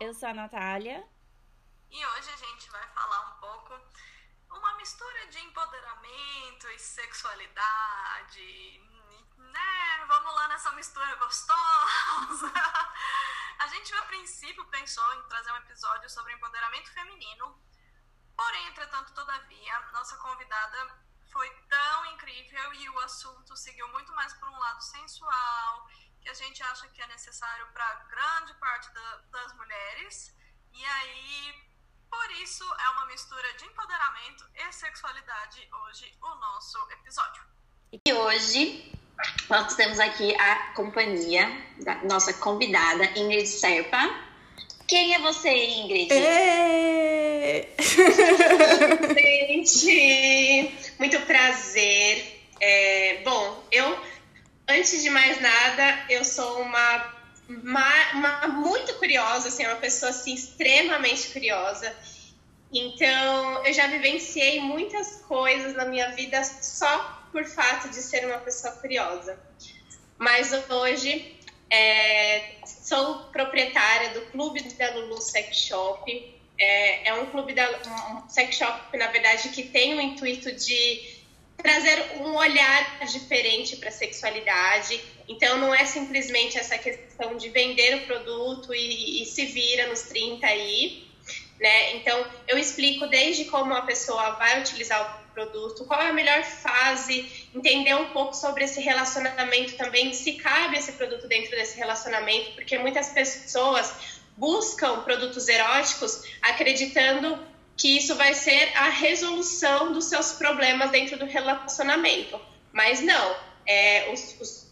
Eu sou a Natália. E hoje a gente vai falar um pouco uma mistura de empoderamento e sexualidade, né? Vamos lá nessa mistura gostosa. a gente a princípio pensou em trazer um episódio sobre empoderamento feminino. Porém, entretanto, todavia, nossa convidada foi tão incrível e o assunto seguiu muito mais por um lado sensual que a gente acha que é necessário para grande parte da, das mulheres. E aí, por isso, é uma mistura de empoderamento e sexualidade hoje o nosso episódio. E hoje nós temos aqui a companhia da nossa convidada Ingrid Serpa. Quem é você, Ingrid? Gente, muito prazer. É, bom, eu antes de mais nada, eu sou uma, uma, uma, muito curiosa, assim, uma pessoa assim, extremamente curiosa. Então, eu já vivenciei muitas coisas na minha vida só por fato de ser uma pessoa curiosa. Mas hoje é, sou proprietária do Clube da Lulu Sex Shop. É, é um clube da um sex shop, na verdade, que tem o intuito de trazer um olhar diferente para a sexualidade. Então, não é simplesmente essa questão de vender o produto e, e, se vira nos 30 aí, né? Então, eu explico desde como a pessoa vai utilizar o produto, qual é a melhor fase, entender um pouco sobre esse relacionamento também, se cabe esse produto dentro desse relacionamento, porque muitas pessoas buscam produtos eróticos acreditando que isso vai ser a resolução dos seus problemas dentro do relacionamento. Mas não, é, os, os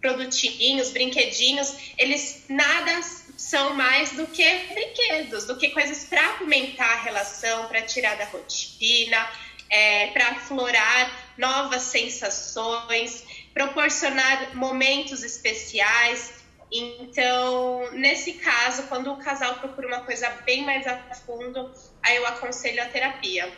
produtinhos, brinquedinhos, eles nada são mais do que brinquedos, do que coisas para apimentar a relação, para tirar da rotina, é, para aflorar novas sensações, proporcionar momentos especiais. Então, nesse caso, quando o casal procura uma coisa bem mais a fundo, aí eu aconselho a terapia.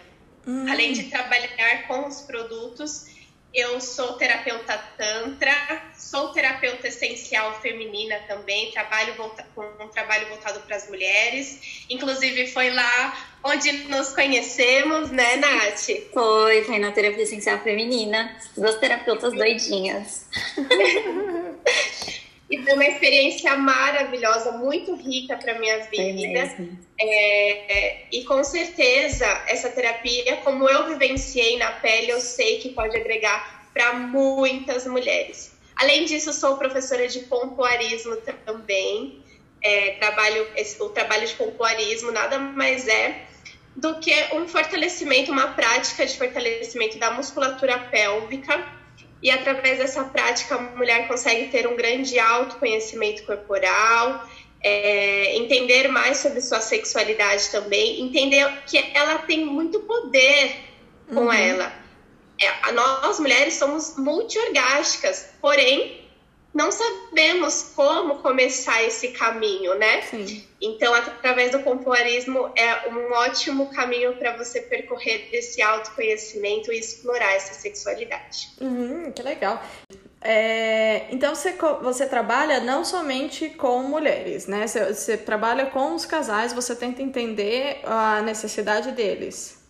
Hum. Além de trabalhar com os produtos, eu sou terapeuta tantra, sou terapeuta essencial feminina também, trabalho com um trabalho voltado para as mulheres. Inclusive foi lá onde nos conhecemos, né, Nath? Foi, foi na terapia essencial feminina, duas terapeutas doidinhas. E foi uma experiência maravilhosa, muito rica para minha vida. É, é, e com certeza, essa terapia, como eu vivenciei na pele, eu sei que pode agregar para muitas mulheres. Além disso, sou professora de pompoarismo também. É, trabalho, esse, o trabalho de pompoarismo nada mais é do que um fortalecimento, uma prática de fortalecimento da musculatura pélvica e através dessa prática a mulher consegue ter um grande autoconhecimento corporal, é, entender mais sobre sua sexualidade também, entender que ela tem muito poder com uhum. ela. É, nós mulheres somos multiorgásticas, porém não sabemos como começar esse caminho, né? Sim. Então, através do pompoarismo é um ótimo caminho para você percorrer esse autoconhecimento e explorar essa sexualidade. Uhum, que legal. É, então você, você trabalha não somente com mulheres, né? Você, você trabalha com os casais, você tenta entender a necessidade deles.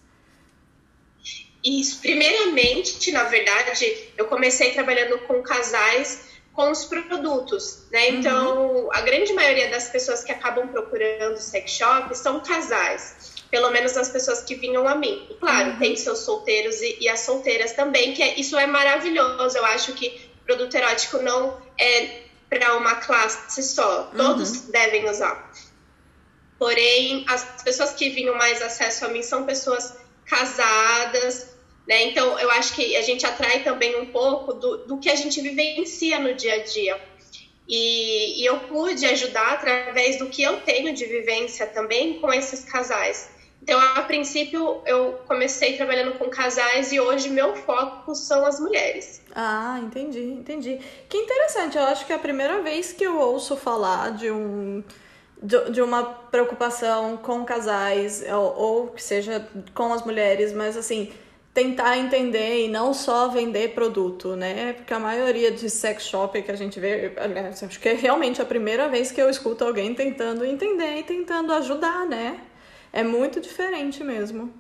Isso, primeiramente, na verdade, eu comecei trabalhando com casais com os produtos, né? Uhum. Então, a grande maioria das pessoas que acabam procurando sex shop são casais, pelo menos as pessoas que vinham a mim. Claro, uhum. tem seus solteiros e, e, as solteiras também, que é, isso é maravilhoso. Eu acho que produto erótico não é para uma classe só, todos uhum. devem usar. Porém, as pessoas que vinham mais acesso a mim são pessoas casadas, né? Então, eu acho que a gente atrai também um pouco do, do que a gente vivencia no dia a dia. E, e, eu pude ajudar através do que eu tenho de vivência também com esses casais. Então, a princípio, eu comecei trabalhando com casais e hoje meu foco são as mulheres. Ah, entendi, entendi. Que interessante, eu acho que é a primeira vez que eu ouço falar de um de, uma preocupação com casais ou, ou que seja com as mulheres, mas assim, tentar entender e não só vender produto, né? Porque a maioria de sex shop que a gente vê, aliás, acho que é realmente a primeira vez que eu escuto alguém tentando entender e tentando ajudar, né? É muito diferente mesmo.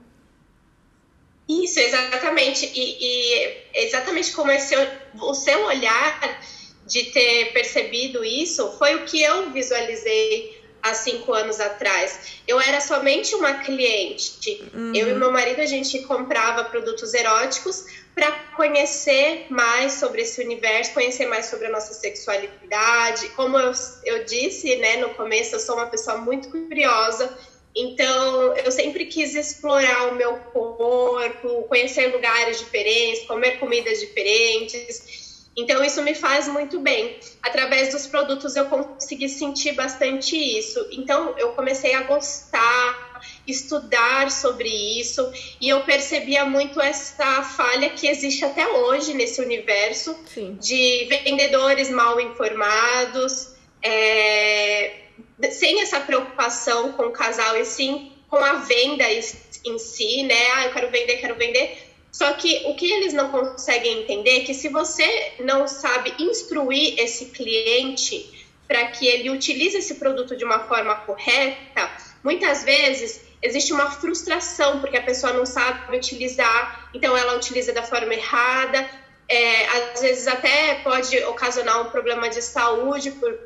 Isso, exatamente. E, e exatamente como esse, o seu olhar de ter percebido isso foi o que eu visualizei há cinco anos atrás. Eu era somente uma cliente. Uhum. Eu e meu marido, a gente comprava produtos eróticos para conhecer mais sobre esse universo, conhecer mais sobre a nossa sexualidade. Como eu, eu disse né, no começo, eu sou uma pessoa muito curiosa. Então, eu sempre quis explorar o meu corpo, conhecer lugares diferentes, comer comidas diferentes. Então, isso me faz muito bem. Através dos produtos, eu consegui sentir bastante isso. Então, eu comecei a gostar, estudar sobre isso, e eu percebia muito essa falha que existe até hoje nesse universo Sim. de vendedores mal informados, é, sem essa preocupação com o casal e sim com a venda em si, né? Ah, eu quero vender, quero vender só que o que eles não conseguem entender é que se você não sabe instruir esse cliente para que ele utilize esse produto de uma forma correta, muitas vezes existe uma frustração porque a pessoa não sabe utilizar, então ela utiliza da forma errada. É, às vezes até pode ocasionar um problema de saúde por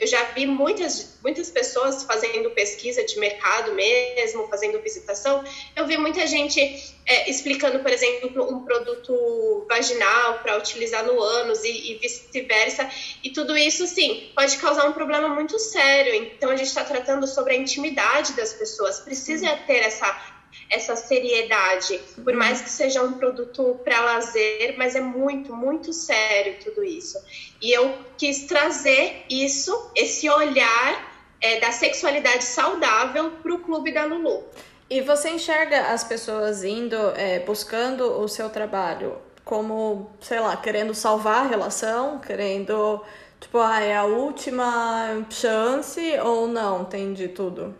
eu já vi muitas, muitas pessoas fazendo pesquisa de mercado mesmo, fazendo visitação. Eu vi muita gente é, explicando, por exemplo, um produto vaginal para utilizar no ânus e, e vice-versa. E tudo isso, sim, pode causar um problema muito sério. Então, a gente está tratando sobre a intimidade das pessoas. Precisa ter essa essa seriedade, por mais que seja um produto para lazer, mas é muito, muito sério tudo isso. E eu quis trazer isso, esse olhar é, da sexualidade saudável para o clube da Lulu. E você enxerga as pessoas indo, é, buscando o seu trabalho como, sei lá, querendo salvar a relação, querendo, tipo, ah, é a última chance ou não? Tem de tudo?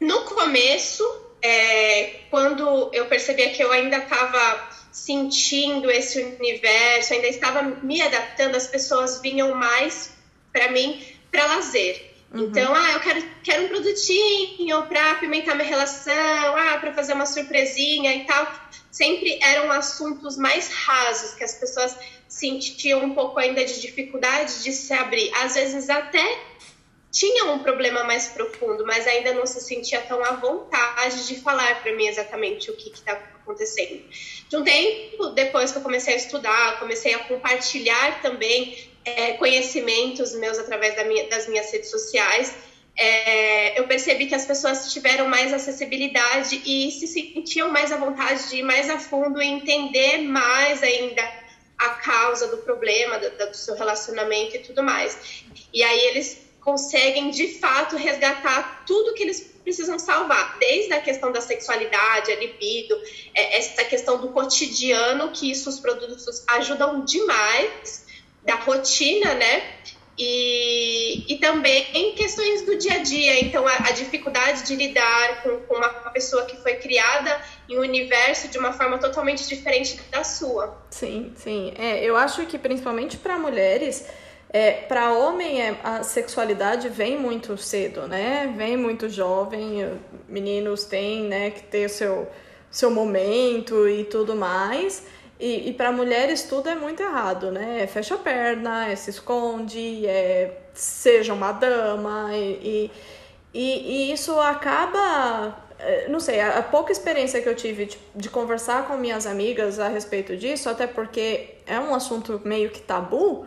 No começo, é, quando eu percebia que eu ainda estava sentindo esse universo, ainda estava me adaptando, as pessoas vinham mais para mim para lazer. Uhum. Então, ah, eu quero, quero um produtinho para apimentar minha relação, ah, para fazer uma surpresinha e tal. Sempre eram assuntos mais rasos que as pessoas sentiam um pouco ainda de dificuldade de se abrir. Às vezes até tinha um problema mais profundo, mas ainda não se sentia tão à vontade de falar para mim exatamente o que estava acontecendo. De um tempo depois que eu comecei a estudar, comecei a compartilhar também é, conhecimentos meus através da minha, das minhas redes sociais, é, eu percebi que as pessoas tiveram mais acessibilidade e se sentiam mais à vontade de ir mais a fundo e entender mais ainda a causa do problema, do, do seu relacionamento e tudo mais. E aí eles conseguem de fato resgatar tudo que eles precisam salvar, desde a questão da sexualidade, a libido, é, essa questão do cotidiano, que isso os produtos ajudam demais, da rotina, né? E, e também em questões do dia a dia, então a, a dificuldade de lidar com, com, uma pessoa que foi criada em um universo de uma forma totalmente diferente da sua. Sim, sim. É, eu acho que principalmente para mulheres é, para homem, é, a sexualidade vem muito cedo, né? Vem muito jovem, meninos têm né, que ter o seu, seu momento e tudo mais. E, e para mulheres tudo é muito errado, né? É fecha a perna, é se esconde, é seja uma dama e, e, e isso acaba é, não sei, a, pouca experiência que eu tive de, de, conversar com minhas amigas a respeito disso, até porque é um assunto meio que tabu,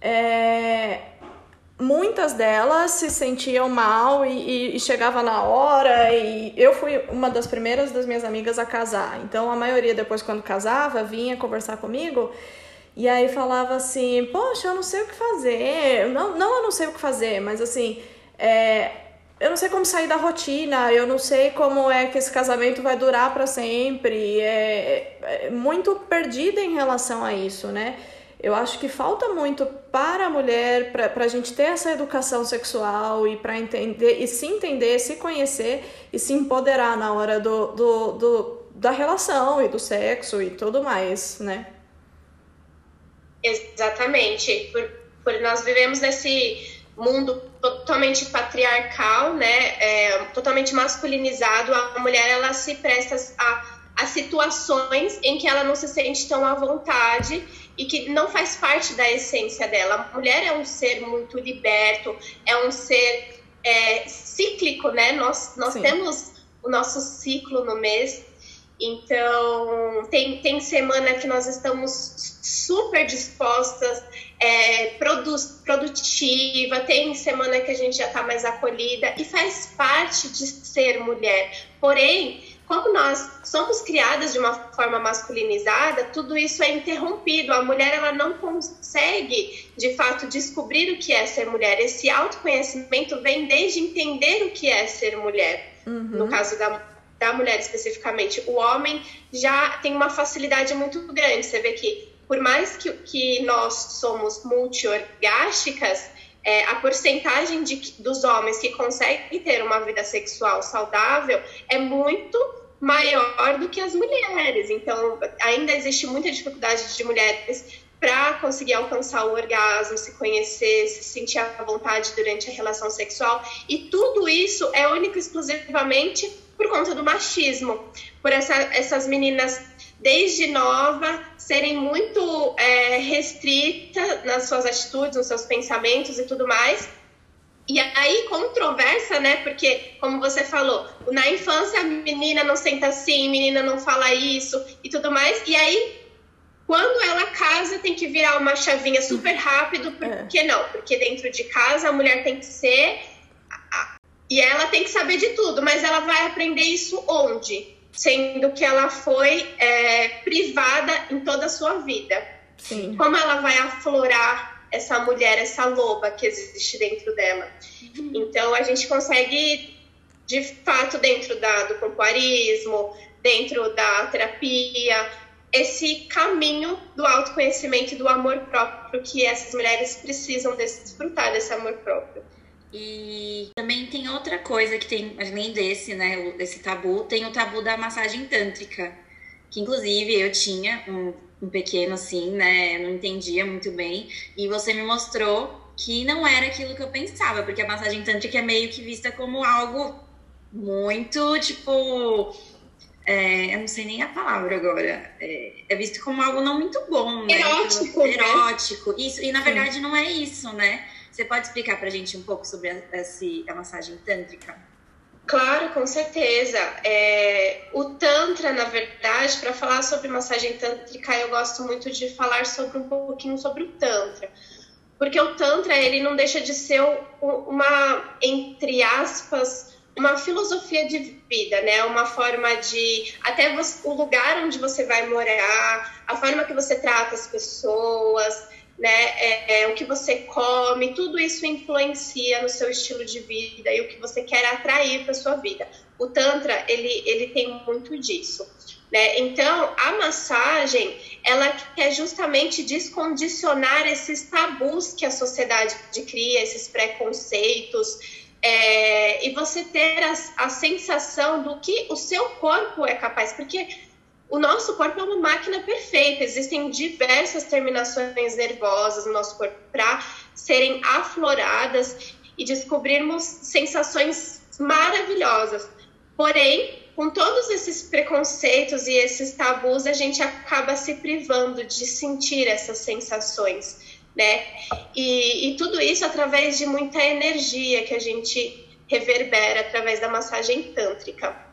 é, muitas delas se sentiam mal e, e, e, chegava na hora e eu fui uma das primeiras das minhas amigas a casar. Então a maioria depois quando casava vinha conversar comigo e aí falava assim, poxa, eu não sei o que fazer. Não, não eu não sei o que fazer, mas assim, é, eu não sei como sair da rotina, eu não sei como é que esse casamento vai durar para sempre. É, é muito perdida em relação a isso, né? Eu acho que falta muito para a mulher, para a gente ter essa educação sexual e para entender, e se entender, se conhecer e se empoderar na hora do, do, do, da relação e do sexo e tudo mais, né? Exatamente. Por, por nós vivemos nesse mundo totalmente patriarcal, né? É, totalmente masculinizado, a mulher ela se presta a, a situações em que ela não se sente tão à vontade e que não faz parte da essência dela. A mulher é um ser muito liberto, é um ser é, cíclico, né? Nós, nós temos o nosso ciclo no mês. Então, tem, tem semana que nós estamos super dispostas, é, produ produtiva, tem semana que a gente já está mais acolhida e faz parte de ser mulher. Porém, como nós somos criadas de uma forma masculinizada, tudo isso é interrompido. A mulher ela não consegue, de fato, descobrir o que é ser mulher. Esse autoconhecimento vem desde entender o que é ser mulher. Uhum. No caso da, da mulher especificamente, o homem já tem uma facilidade muito grande. Você vê que, por mais que, que nós somos multiorgásticas, é, a porcentagem de, dos homens que conseguem ter uma vida sexual saudável é muito maior do que as mulheres. Então, ainda existe muita dificuldade de mulheres para conseguir alcançar o orgasmo, se conhecer, se sentir à vontade durante a relação sexual. E tudo isso é único exclusivamente por conta do machismo, por essa, essas meninas desde nova serem muito é, restritas nas suas atitudes, nos seus pensamentos e tudo mais, e aí, controversa, né? Porque, como você falou, na infância a menina não senta assim, menina não fala isso e tudo mais. E aí, quando ela casa, tem que virar uma chavinha super rápido. Por é. que não? Porque dentro de casa a mulher tem que ser. E ela tem que saber de tudo, mas ela vai aprender isso onde? Sendo que ela foi é, privada em toda a sua vida. Sim. Como ela vai aflorar essa mulher, essa loba que existe dentro dela. Uhum. Então a gente consegue, de fato, dentro da, do pompoarismo, dentro da terapia, esse caminho do autoconhecimento e do amor próprio que essas mulheres precisam desfrutar desse amor próprio. E também tem outra coisa que tem, além desse, né, desse tabu, tem o tabu da massagem tântrica, que inclusive eu tinha um um pequeno assim, né? Não entendia muito bem. E você me mostrou que não era aquilo que eu pensava, porque a massagem tântrica é meio que vista como algo muito, tipo. É, eu não sei nem a palavra agora. É, é, visto como algo não muito bom, né? Erótico. Né? Erótico. Isso, e na verdade não é isso, né? Você pode explicar pra gente um pouco sobre a, a, a massagem tântrica? Claro, com certeza. É, o Tantra, na verdade, para falar sobre massagem tântrica, eu gosto muito de falar sobre um pouquinho sobre o Tantra. Porque o Tantra, ele não deixa de ser uma, entre aspas, uma filosofia de vida, né? Uma forma de até você, o lugar onde você vai morar, a forma que você trata as pessoas, né? É, é, o que você come, tudo isso influencia no seu estilo de vida e o que você quer atrair para sua vida. O Tantra, ele, ele tem muito disso. Né? Então, a massagem, ela quer justamente descondicionar esses tabus que a sociedade cria, esses preconceitos, é, e você ter a, a sensação do que o seu corpo é capaz, porque o nosso corpo é uma máquina perfeita, existem diversas terminações nervosas no nosso corpo para serem afloradas e descobrirmos sensações maravilhosas. Porém, com todos esses preconceitos e esses tabus, a gente acaba se privando de sentir essas sensações, né? E, e tudo isso através de muita energia que a gente reverbera através da massagem tântrica.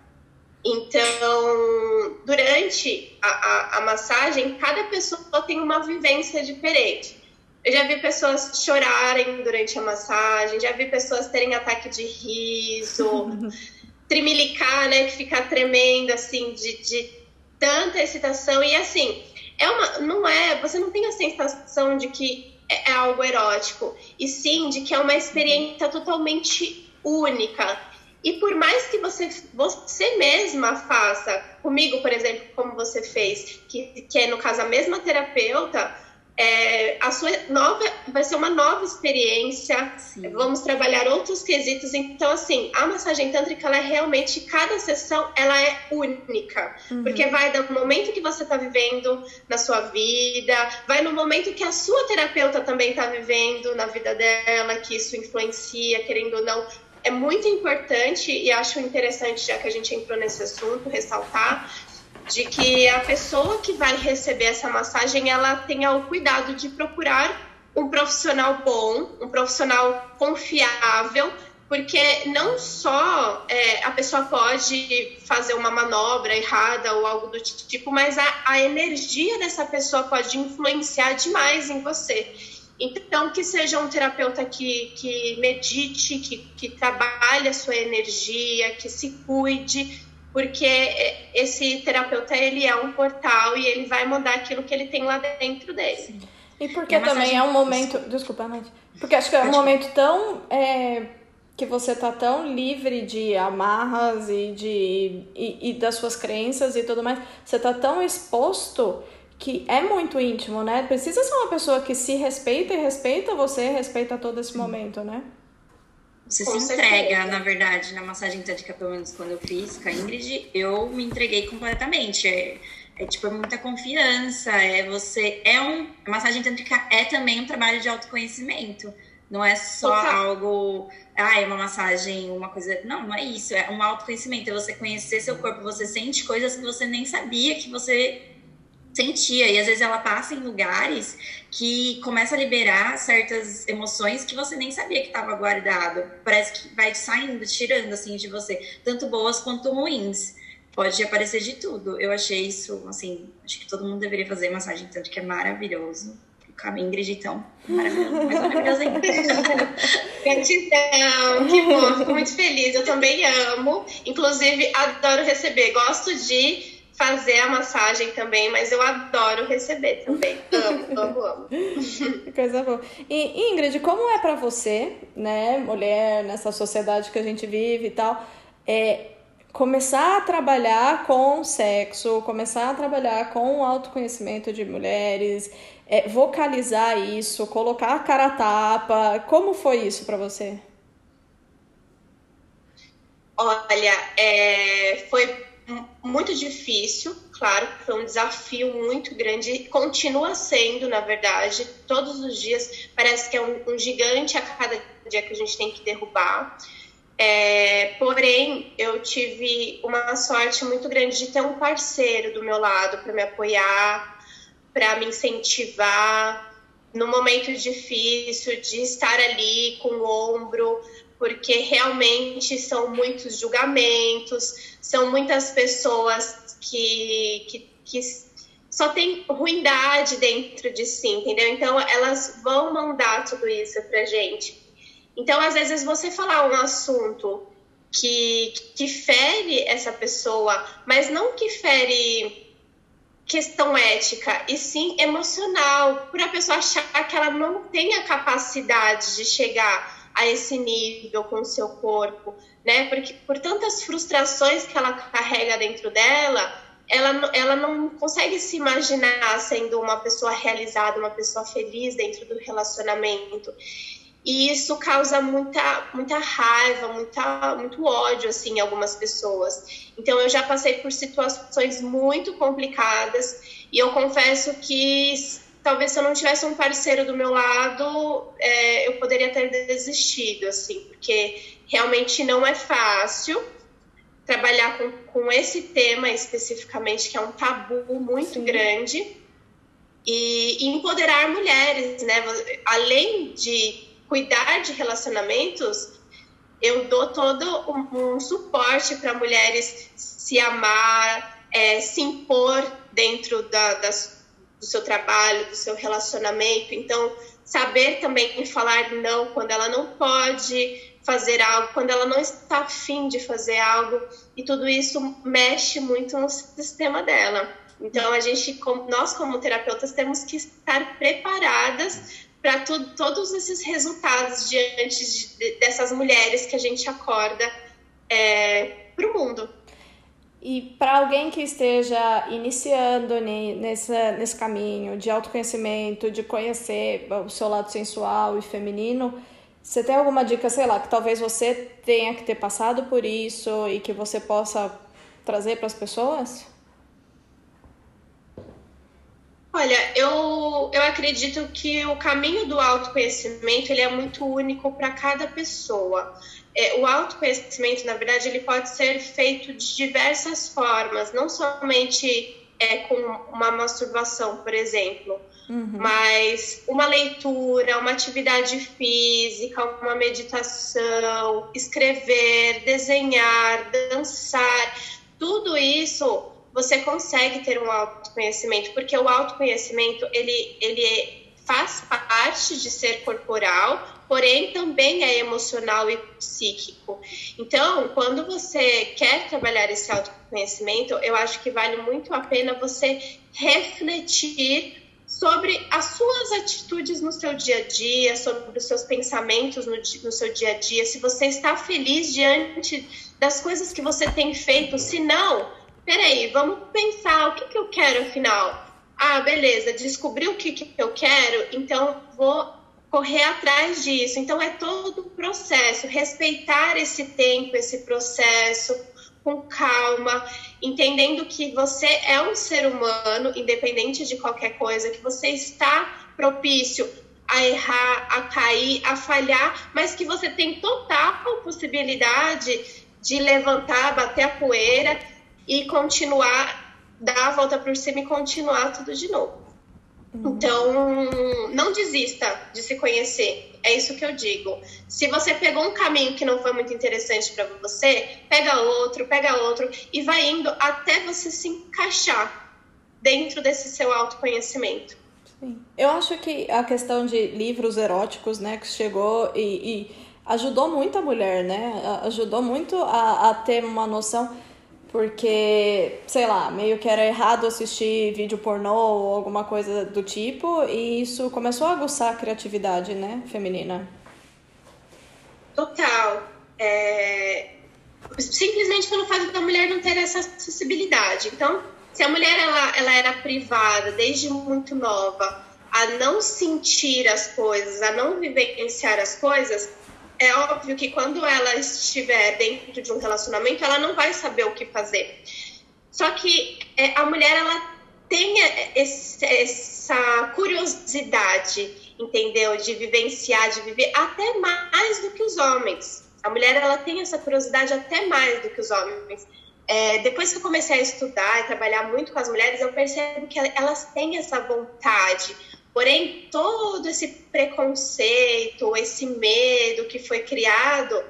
Então, durante a, a, a, massagem, cada pessoa tem uma vivência diferente. Eu já vi pessoas chorarem durante a massagem, já vi pessoas terem ataque de riso, trimilicar, né, que ficar tremendo, assim, de, de tanta excitação. E assim, é uma, não é, você não tem a sensação de que é, é algo erótico, e sim de que é uma experiência totalmente única e por mais que você, você mesma faça, comigo, por exemplo, como você fez, que, que é no caso a mesma terapeuta, é, a sua nova vai ser uma nova experiência. Sim. Vamos trabalhar outros quesitos. Então, assim, a massagem tântrica ela é realmente cada sessão ela é única, uhum. porque vai do momento que você está vivendo na sua vida, vai no momento que a sua terapeuta também está vivendo na vida dela, que isso influencia, querendo ou não. É muito importante e acho interessante, já que a gente entrou nesse assunto, ressaltar de que a pessoa que vai receber essa massagem ela tenha o cuidado de procurar um profissional bom, um profissional confiável, porque não só é, a pessoa pode fazer uma manobra errada ou algo do tipo, mas a, a energia dessa pessoa pode influenciar demais em você. Então, que seja um terapeuta que, que medite, que, que trabalhe a sua energia, que se cuide, porque esse terapeuta ele é um portal e ele vai mandar aquilo que ele tem lá dentro dele. Sim. E porque também é um momento. Desculpa, Nath. Porque acho que é um momento tão. É, que você tá tão livre de amarras e de. E, e, das suas crenças e tudo mais. Você tá tão exposto que é muito íntimo, né? Precisa ser uma pessoa que se respeita e respeita você, respeita todo esse momento, né? Você com se certeza. entrega, na verdade, na massagem tântrica, pelo menos quando eu fiz com a Ingrid, eu me entreguei completamente. É, é tipo, é muita confiança, é você. É um. A massagem tântrica é também um trabalho de autoconhecimento. Não é só algo. Ah, é uma massagem, uma coisa. Não, não é isso. É um autoconhecimento. É você conhecer seu corpo. Você sente coisas que você nem sabia que você sentia. E às vezes ela passa em lugares que começa a liberar certas emoções que você nem sabia que estava guardado. Parece que vai saindo, tirando assim de você, tanto boas quanto ruins. Pode aparecer de tudo. Eu achei isso, assim, acho que todo mundo deveria fazer massagem tanto que é maravilhoso. A Ingrid, então, maravilhoso, mais maravilhoso ainda. Gratidão, que bom, fico muito feliz. Eu também amo, inclusive adoro receber, gosto de fazer a massagem também, mas eu adoro receber também. Amo, amo, amo. Coisa boa. E Ingrid, como é para você, né, mulher nessa sociedade que a gente vive e tal, é começar a trabalhar com sexo, começar a trabalhar com o autoconhecimento de mulheres, é, vocalizar isso, colocar a cara a tapa. Como foi isso para você? Olha, é, foi muito difícil, claro, foi um desafio muito grande, continua sendo, na verdade, todos os dias parece que é um, um gigante a cada dia que a gente tem que derrubar. É, porém, eu tive uma sorte muito grande de ter um parceiro do meu lado para me apoiar, para me incentivar no momento difícil, de estar ali com o ombro, porque realmente são muitos julgamentos, são muitas pessoas que, que, que só tem ruindade dentro de si, entendeu? Então elas vão mandar tudo isso pra gente. Então, às vezes, você falar um assunto que, que fere essa pessoa, mas não que fere questão ética, e sim emocional, por a pessoa achar que ela não tem a capacidade de chegar a esse nível com o seu corpo, né? Porque por tantas frustrações que ela carrega dentro dela, ela, ela não consegue se imaginar sendo uma pessoa realizada, uma pessoa feliz dentro do relacionamento. E isso causa muita, muita raiva, muita, muito ódio, assim, em algumas pessoas. Então, eu já passei por situações muito complicadas e eu confesso que talvez se eu não tivesse um parceiro do meu lado, é, eu poderia ter desistido, assim, porque realmente não é fácil trabalhar com, com esse tema especificamente, que é um tabu muito Sim. grande, e, e empoderar mulheres, né? Além de cuidar de relacionamentos, eu dou todo um, um suporte para mulheres se amar, é, se impor dentro da, das do seu trabalho, do seu relacionamento. Então, saber também falar não quando ela não pode fazer algo, quando ela não está afim de fazer algo, e tudo isso mexe muito no sistema dela. Então, a gente, nós como terapeutas, temos que estar preparadas para todos esses resultados diante de, dessas mulheres que a gente acorda é, para o mundo. E para alguém que esteja iniciando nesse, nesse caminho de autoconhecimento, de conhecer o seu lado sensual e feminino, você tem alguma dica, sei lá, que talvez você tenha que ter passado por isso e que você possa trazer para as pessoas? Olha, eu, eu acredito que o caminho do autoconhecimento ele é muito único para cada pessoa. É, o autoconhecimento, na verdade, ele pode ser feito de diversas formas, não somente é, com uma masturbação, por exemplo, uhum. mas uma leitura, uma atividade física, uma meditação, escrever, desenhar, dançar, tudo isso você consegue ter um autoconhecimento, porque o autoconhecimento ele, ele faz parte de ser corporal, porém também é emocional e psíquico. Então, quando você quer trabalhar esse autoconhecimento, eu acho que vale muito a pena você refletir sobre as suas atitudes no seu dia a dia, sobre os seus pensamentos no, no, seu dia a dia, se você está feliz diante das coisas que você tem feito, se não, peraí, vamos pensar o que, que eu quero afinal. Ah, beleza, descobri o que, que eu quero, então vou correr atrás disso. Então é todo um processo, respeitar esse tempo, esse processo, com calma, entendendo que você é um ser humano, independente de qualquer coisa, que você está propício a errar, a cair, a falhar, mas que você tem total possibilidade de levantar, bater a poeira e continuar, dar a volta por cima e continuar tudo de novo. Então, não desista de se conhecer. É isso que eu digo. Se você pegou um caminho que não foi muito interessante para você, pega outro, pega outro e vai indo até você se encaixar dentro desse seu autoconhecimento. Sim. Eu acho que a questão de livros eróticos, né, que chegou e, e ajudou muito a mulher, né? Ajudou muito a, a ter uma noção porque, sei lá, meio que era errado assistir vídeo pornô ou alguma coisa do tipo, e isso começou a aguçar a criatividade, né, feminina. Total. É... Simplesmente pelo fato da mulher não ter essa acessibilidade. Então, se a mulher ela, ela era privada desde muito nova a não sentir as coisas, a não vivenciar as coisas, é óbvio que quando ela estiver dentro de um relacionamento, ela não vai saber o que fazer. Só que é, a mulher, ela tem esse, essa curiosidade, entendeu? De vivenciar, de viver até mais do que os homens. A mulher, ela tem essa curiosidade até mais do que os homens. É, depois que eu comecei a estudar e trabalhar muito com as mulheres, eu percebo que elas têm essa vontade Porém, todo esse preconceito, esse medo que foi criado,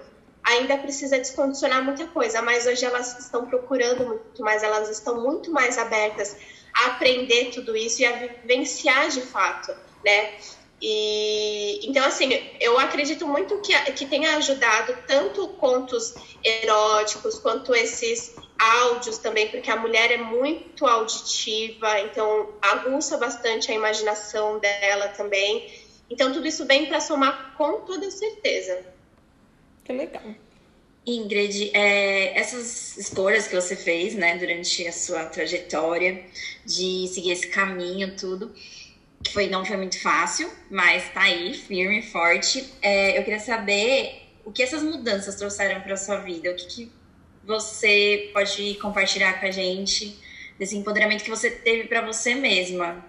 ainda precisa descondicionar muita coisa, mas hoje elas estão procurando muito mais, elas estão muito mais abertas a aprender tudo isso e a vivenciar de fato, né? E então assim, eu acredito muito que, que tenha ajudado tanto contos eróticos quanto esses áudios também, porque a mulher é muito auditiva, então aguça bastante a imaginação dela também. Então tudo isso vem para somar com toda certeza. Que legal. Ingrid, é, essas escolhas que você fez, né, durante a sua trajetória de seguir esse caminho, tudo, foi, não foi muito fácil, mas tá aí, firme, forte. É, eu queria saber o que essas mudanças trouxeram para sua vida, o que, que você pode compartilhar com a gente desse empoderamento que você teve para você mesma?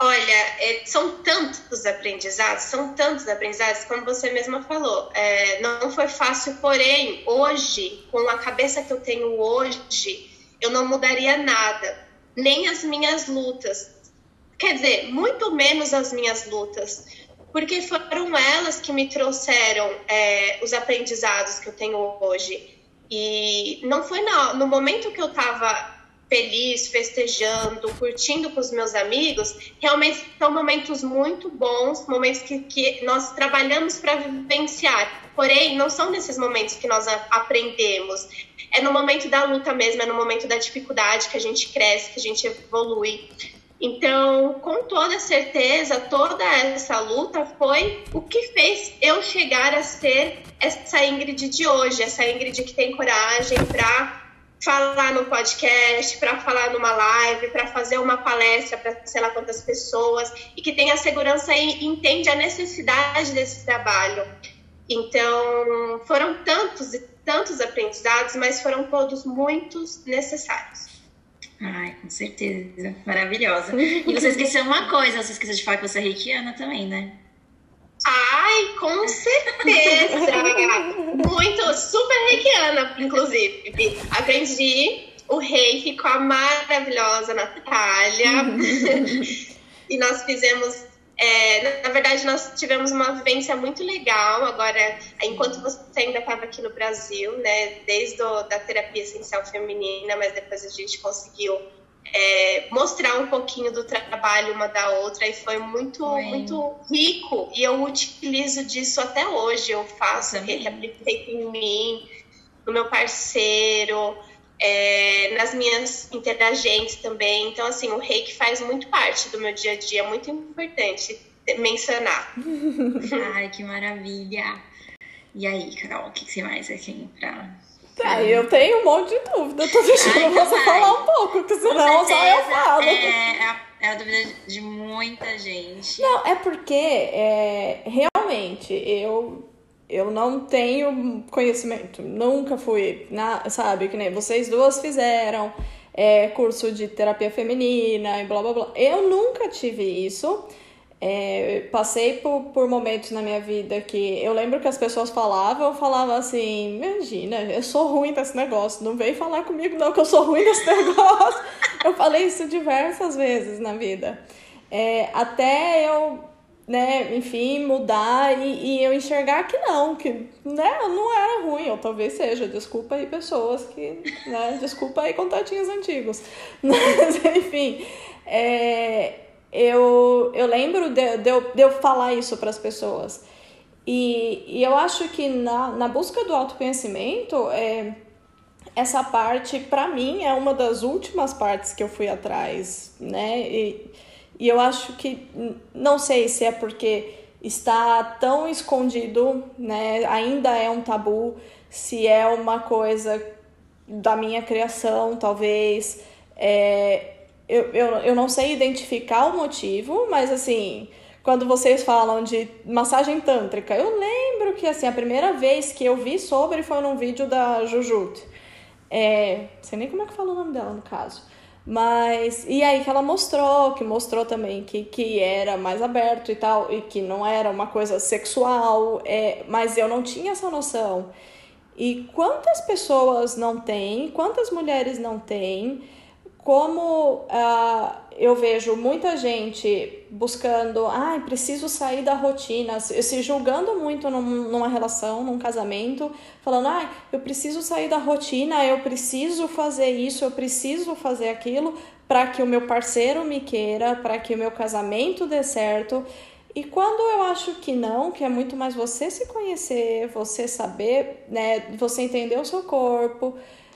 Olha, é, são tantos aprendizados, são tantos aprendizados, como você mesma falou. É, não foi fácil, porém, hoje, com a cabeça que eu tenho hoje, eu não mudaria nada, nem as minhas lutas. Quer dizer, muito menos as minhas lutas, porque foram elas que me trouxeram é, os aprendizados que eu tenho hoje. E não foi no, no momento que eu estava feliz, festejando, curtindo com os meus amigos, realmente são momentos muito bons, momentos que, que nós trabalhamos para vivenciar. Porém, não são nesses momentos que nós aprendemos. É no momento da luta mesmo, é no momento da dificuldade que a gente cresce, que a gente evolui. Então, com toda certeza, toda essa luta foi o que fez eu chegar a ser essa Ingrid de hoje, essa Ingrid que tem coragem para falar no podcast, para falar numa live, para fazer uma palestra para sei lá quantas pessoas e que tem a segurança e entende a necessidade desse trabalho. Então, foram tantos e tantos aprendizados, mas foram todos muito necessários. Ai, com certeza. Maravilhosa. E você esqueceu uma coisa, você esqueceu de falar que você é reikiana também, né? Ai, com certeza! Muito, super reikiana, inclusive. Aprendi o reiki com a maravilhosa Natália. e nós fizemos é, na verdade, nós tivemos uma vivência muito legal agora, enquanto você ainda estava aqui no Brasil, né? Desde o, da terapia essencial feminina, mas depois a gente conseguiu é, mostrar um pouquinho do trabalho uma da outra e foi muito, muito rico. E eu utilizo disso até hoje. Eu faço, reapliquei em mim, no meu parceiro. É, nas minhas interagentes também. Então, assim, o reiki faz muito parte do meu dia a dia, é muito importante mencionar. Ai, que maravilha! E aí, Carol, o que, você mais tem pra. Ah, eu tenho um monte de dúvida, tô deixando Ai, você vai. falar um pouco, porque senão só eu falo. É, é, a, é a dúvida de muita gente. Não, é porque é, realmente eu eu não tenho conhecimento, nunca fui, na, sabe, que nem vocês duas fizeram é, curso de terapia feminina e blá blá blá. Eu nunca tive isso. É, passei por, por momentos na minha vida que eu lembro que as pessoas falavam, eu falava assim, imagina, eu sou ruim desse negócio, não vem falar comigo não que eu sou ruim desse negócio. eu falei isso diversas vezes na vida. É, até eu né, enfim, mudar e, e, eu enxergar que não, que né, não era ruim, ou talvez seja, desculpa aí pessoas que, né, desculpa aí contatinhos antigos. Mas, enfim, é, eu, eu lembro de, de, eu, de eu falar isso para as pessoas. E, e eu acho que na, na busca do autoconhecimento, é, essa parte, para mim, é uma das últimas partes que eu fui atrás, né? E, e eu acho que, não sei se é porque está tão escondido, né? Ainda é um tabu, se é uma coisa da minha criação, talvez. É, eu, eu, eu não sei identificar o motivo, mas assim, quando vocês falam de massagem tântrica, eu lembro que assim, a primeira vez que eu vi sobre foi num vídeo da Jujut. É, sei nem como é que fala o nome dela no caso. Mas, e aí que ela mostrou, que mostrou também que, que era mais aberto e tal, e que não era uma coisa sexual, é, mas eu não tinha essa noção. E quantas pessoas não têm, quantas mulheres não têm, como uh, eu vejo muita gente buscando, ai, ah, preciso sair da rotina, se julgando muito num, numa relação, num casamento, falando, ai, ah, eu preciso sair da rotina, eu preciso fazer isso, eu preciso fazer aquilo para que o meu parceiro me queira, para que o meu casamento dê certo. E quando eu acho que não, que é muito mais você se conhecer, você saber, né, você entender o seu corpo,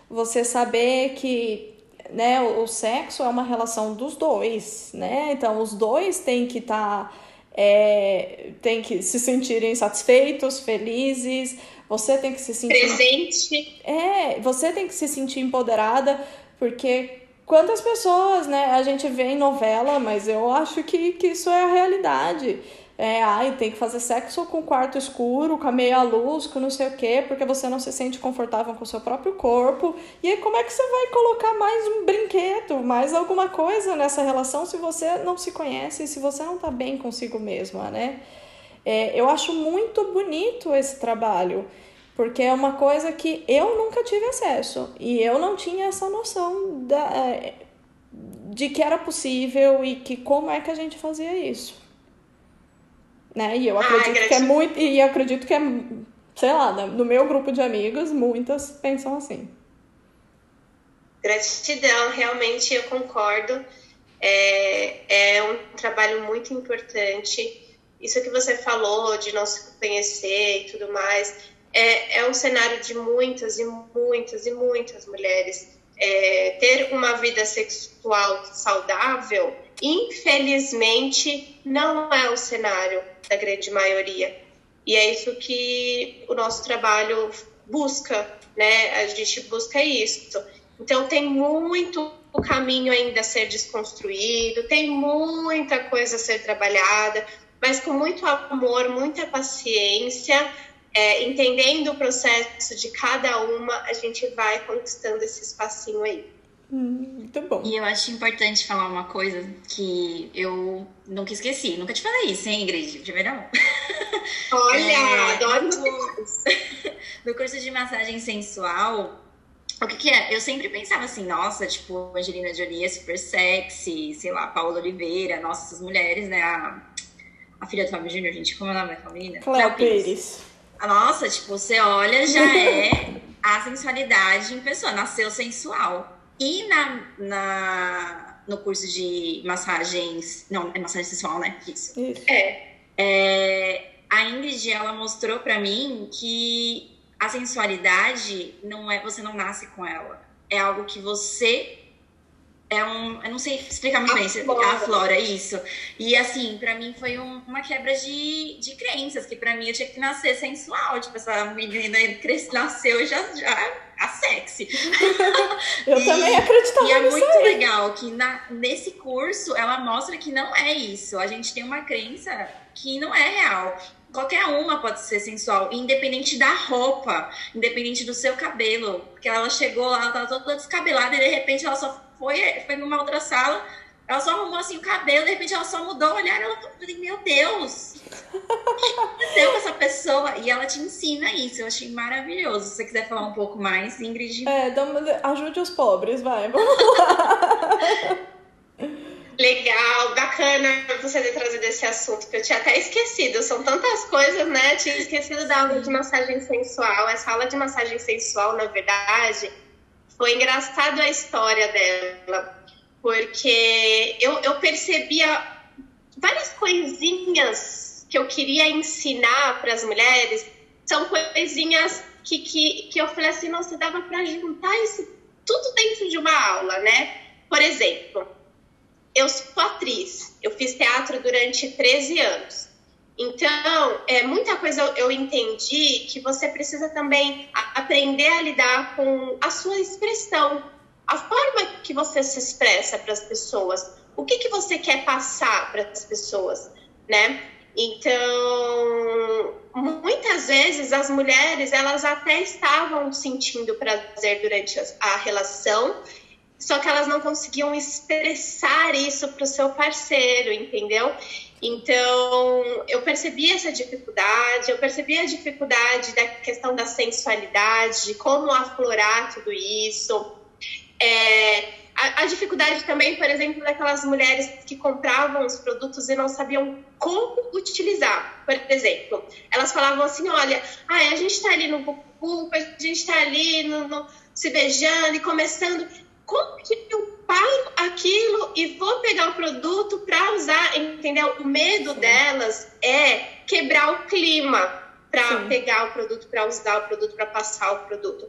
você saber que né, o, sexo é uma relação dos dois, né? Então os dois têm que estar tá, é, tem que se sentirem satisfeitos, felizes. Você tem que se sentir presente. É, você tem que se sentir empoderada, porque quantas pessoas, né, a gente vê em novela, mas eu acho que, que isso é a realidade é, ai, tem que fazer sexo com quarto escuro, com a meia luz, com não sei o quê, porque você não se sente confortável com o seu próprio corpo. E aí, como é que você vai colocar mais um brinquedo, mais alguma coisa nessa relação se você não se conhece, se você não tá bem consigo mesma, né? É, eu acho muito bonito esse trabalho, porque é uma coisa que eu nunca tive acesso e eu não tinha essa noção da, é, de que era possível e que como é que a gente fazia isso. Né? E eu acredito Ai, que é muito. E acredito que é, sei lá, no meu grupo de amigas, muitas pensam assim. Gratidão, realmente eu concordo. É, é um trabalho muito importante. Isso que você falou de não se conhecer e tudo mais, é, é um cenário de muitas e muitas e muitas mulheres. É, ter uma vida sexual saudável infelizmente, não é o cenário da grande maioria. E é isso que o nosso trabalho busca, né? A gente busca isso. Então, tem muito caminho ainda a ser desconstruído, tem muita coisa a ser trabalhada, mas com muito amor, muita paciência, é, entendendo o processo de cada uma, a gente vai conquistando esse espacinho aí. Hum, muito bom. E eu acho importante falar uma coisa que eu nunca esqueci. Nunca te falei isso, hein, Ingrid? De verdade. Olha, é, adoro No curso de massagem sensual, o que, que, é? Eu sempre pensava assim, nossa, tipo, Angelina Jolie é super sexy, sei lá, Paula Oliveira, nossa, essas mulheres, né? A, a filha do Fábio Júnior, gente, como é o nome da família? Cléo Pires. Nossa, tipo, você olha, já é a sensualidade em pessoa, nasceu sensual. E na, na, no curso de massagens. Não, é massagem sensual, né? Isso. Isso. É. é. A Ingrid, ela mostrou para mim que a sensualidade não é. Você não nasce com ela. É algo que você é um. Eu não sei explicar muito a bem. Flora. A flora, isso. E assim, pra mim foi um, uma quebra de, de crenças, que pra mim eu tinha que nascer sensual. Tipo, essa menina cresce, nasceu já, já a sexy. eu e, também acreditava E é muito aí. legal que na, nesse curso ela mostra que não é isso. A gente tem uma crença que não é real. Qualquer uma pode ser sensual, independente da roupa, independente do seu cabelo. Porque ela chegou lá, ela tava toda descabelada e de repente ela só foi, foi numa outra sala, ela só arrumou assim o cabelo, de repente ela só mudou o olhar, ela falou, meu Deus, aconteceu com essa pessoa? E ela te ensina isso, eu achei maravilhoso. Se você quiser falar um pouco mais, Ingrid. É, ajude os pobres, vai, vamos lá. Legal, bacana você ter trazido esse assunto, que eu tinha até esquecido. São tantas coisas, né? tinha esquecido da aula de massagem sensual. Essa aula de massagem sensual, na verdade, foi engraçado a história dela, porque eu, eu percebia várias coisinhas que eu queria ensinar para as mulheres, são coisinhas que, que, que eu falei assim, nossa, dava para juntar isso tudo dentro de uma aula, né? Por exemplo, eu sou atriz, eu fiz teatro durante 13 anos. Então, é, muita coisa eu, entendi que você precisa também aprender a lidar com a sua expressão, a forma que você se expressa para as pessoas, o que, que você quer passar para as pessoas, né? Então, muitas vezes as mulheres elas até estavam sentindo prazer durante a relação, só que elas não conseguiam expressar isso para o seu parceiro, entendeu? Então, eu percebi essa dificuldade, eu percebi a dificuldade da questão da sensualidade, de como aflorar tudo isso. É, a, a, dificuldade também, por exemplo, daquelas mulheres que compravam os produtos e não sabiam como utilizar. Por exemplo, elas falavam assim: olha, ah, a gente está ali no bucu, a gente está ali no, no, se beijando e começando. Como que eu paro aquilo e vou pegar o produto para usar, entendeu? O medo Sim. delas é quebrar o clima para pegar o produto, para usar o produto, para passar o produto.